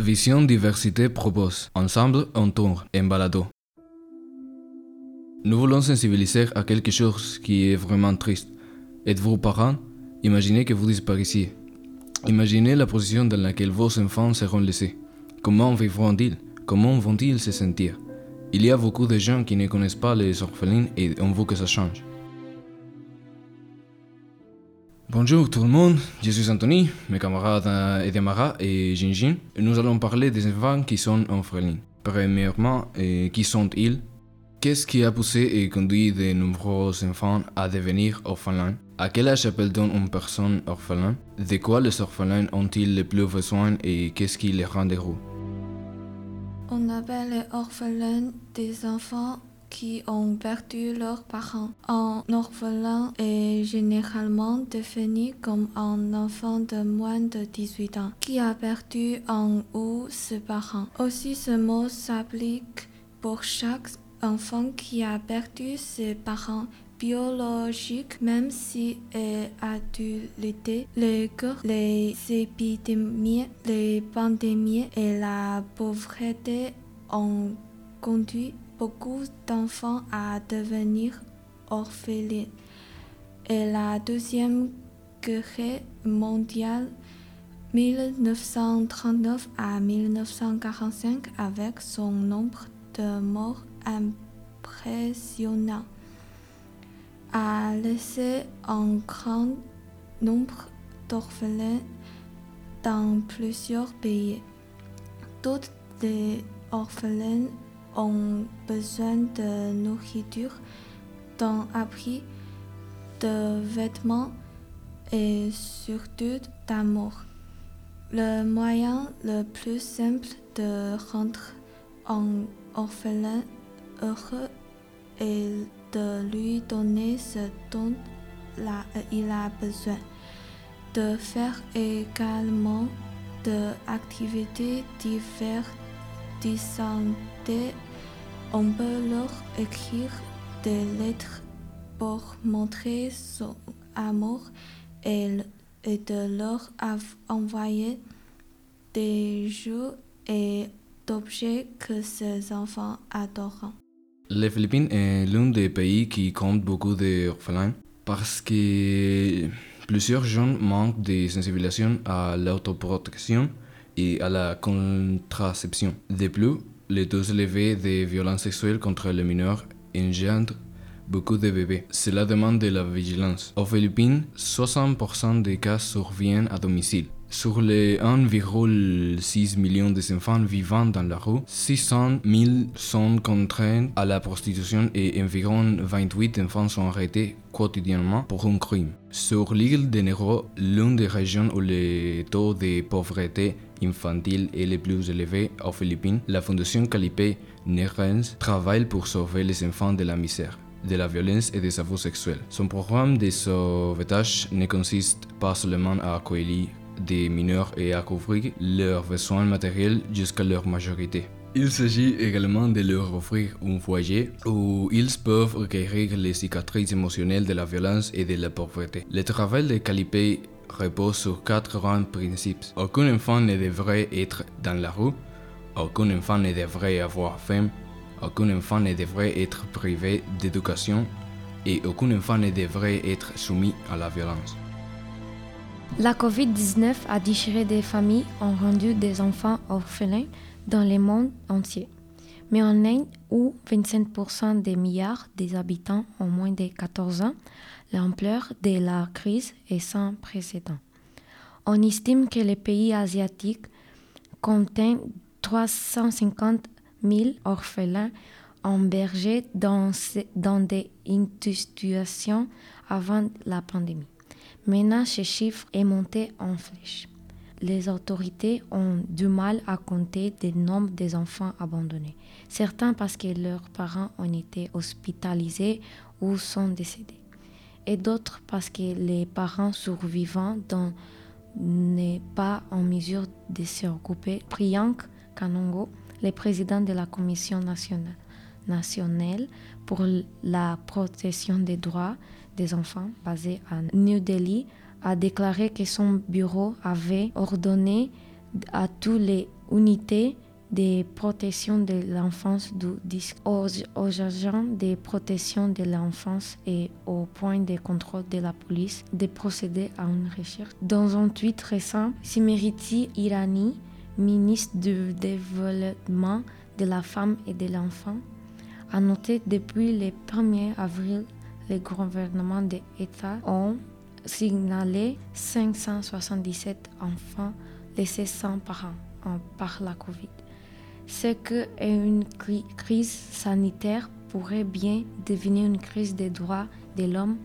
Vision Diversité propose Ensemble, on tourne en. Nous voulons sensibiliser à quelque chose qui est vraiment triste. Êtes-vous parent? Imaginez que vous disparaissiez. Imaginez la position dans laquelle vos enfants seront laissés. Comment vivront-ils? Comment vont-ils se sentir? Il y a beaucoup de gens qui ne connaissent pas les orphelins et on veut que ça change. Bonjour tout le monde, je suis Anthony, mes camarades Edemara et Jinjin. Nous allons parler des enfants qui sont orphelins. Premièrement, qui sont-ils? Qu'est-ce qui a poussé et conduit de nombreux enfants à devenir orphelins? À quel âge appelle-t-on une personne orphelin? De quoi les orphelins ont-ils le plus besoin et qu'est-ce qui les rend heureux? On appelle les orphelins des enfants qui ont perdu leurs parents. Un orphelin est généralement défini comme un enfant de moins de 18 ans qui a perdu un ou ses parents. Aussi, ce mot s'applique pour chaque enfant qui a perdu ses parents biologiques, même si est adulte, les guerres, les épidémies, les pandémies et la pauvreté ont conduit beaucoup d'enfants à devenir orphelins. Et la deuxième guerre mondiale 1939 à 1945 avec son nombre de morts impressionnant a laissé un grand nombre d'orphelins dans plusieurs pays. Toutes les orphelins ont besoin de nourriture, d'un abri, de vêtements et surtout d'amour. Le moyen le plus simple de rendre un orphelin heureux est de lui donner ce dont il a besoin, de faire également des activités diverses on peut leur écrire des lettres pour montrer son amour et, de leur envoyer des jeux et d'objets que ces enfants adorent. Les Philippines est l'un des pays qui compte beaucoup d'orphelins parce que plusieurs jeunes manquent de sensibilisation à l'autoprotection et à la contraception. De plus, les taux élevés de violences sexuelles contre les mineurs engendrent beaucoup de bébés. Cela demande de la vigilance. Aux Philippines, 60% des cas surviennent à domicile. Sur les 1,6 million d'enfants vivant dans la rue, 600 000 sont contraints à la prostitution et environ 28 enfants sont arrêtés quotidiennement pour un crime. Sur l'île de Nero, l'une des régions où le taux de pauvreté infantile est le plus élevé aux Philippines, la Fondation Calipe Nerens travaille pour sauver les enfants de la misère de la violence et des abus sexuels. Son programme de sauvetage ne consiste pas seulement à accueillir des mineurs et à couvrir leurs besoins matériels jusqu'à leur majorité. Il s'agit également de leur offrir un foyer où ils peuvent requérir les cicatrices émotionnelles de la violence et de la pauvreté. Le travail de Calipé repose sur quatre grands principes. Aucun enfant ne devrait être dans la rue, aucun enfant ne devrait avoir faim, aucun enfant ne devrait être privé d'éducation et aucun enfant ne devrait être soumis à la violence. La COVID-19 a déchiré des familles, ont rendu des enfants orphelins dans le monde entier. Mais en Inde, où 25% des milliards des habitants ont moins de 14 ans, l'ampleur de la crise est sans précédent. On estime que les pays asiatiques contiennent 350 000 orphelins embergés dans, dans des institutions avant la pandémie. Maintenant, ce chiffre est monté en flèche. Les autorités ont du mal à compter le nombre des enfants abandonnés. Certains parce que leurs parents ont été hospitalisés ou sont décédés. Et d'autres parce que les parents survivants n'est pas en mesure de se occuper. Priyank Kanongo, le président de la Commission nationale pour la protection des droits des enfants basé à New Delhi a déclaré que son bureau avait ordonné à tous les unités de protection de l'enfance aux, aux, agents de protection de l'enfance et au point de contrôle de la police de procéder à une recherche. Dans un tweet récent, Simeriti Irani, ministre du Développement de la femme et de l'enfant, a noté depuis le 1er avril les gouvernements des États ont signalé 577 enfants laissés sans parents par la COVID. Ce que une crise sanitaire pourrait bien devenir une crise des droits de l'homme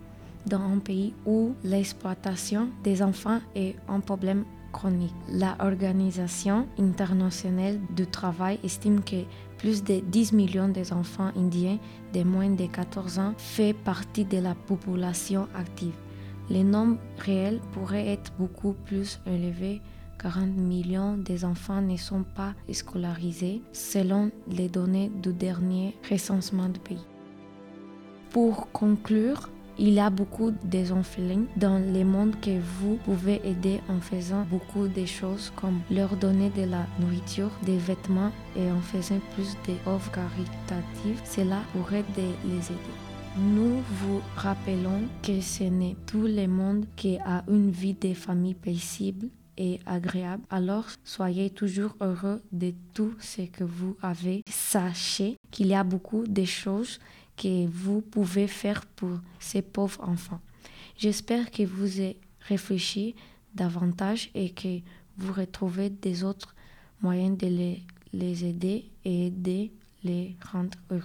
dans un pays où l'exploitation des enfants est un problème chronique. L'Organisation internationale du travail estime que plus de 10 millions d'enfants indiens de moins de 14 ans fait partie de la population active. Le nombre réel pourrait être beaucoup plus élevé 40 millions d'enfants ne sont pas scolarisés selon les données du dernier recensement du pays. Pour conclure, il y a beaucoup d'orphelins dans le monde que vous pouvez aider en faisant beaucoup de choses comme leur donner de la nourriture, des vêtements et en faisant plus d'œuvres caritatives. Cela pourrait les aider. Nous vous rappelons que ce n'est tout le monde qui a une vie de famille paisible et agréable. Alors soyez toujours heureux de tout ce que vous avez. Sachez qu'il y a beaucoup de choses que vous pouvez faire pour ces pauvres enfants. J'espère que vous avez réfléchi davantage et que vous retrouvez des autres moyens de les, les aider et de les rendre heureux.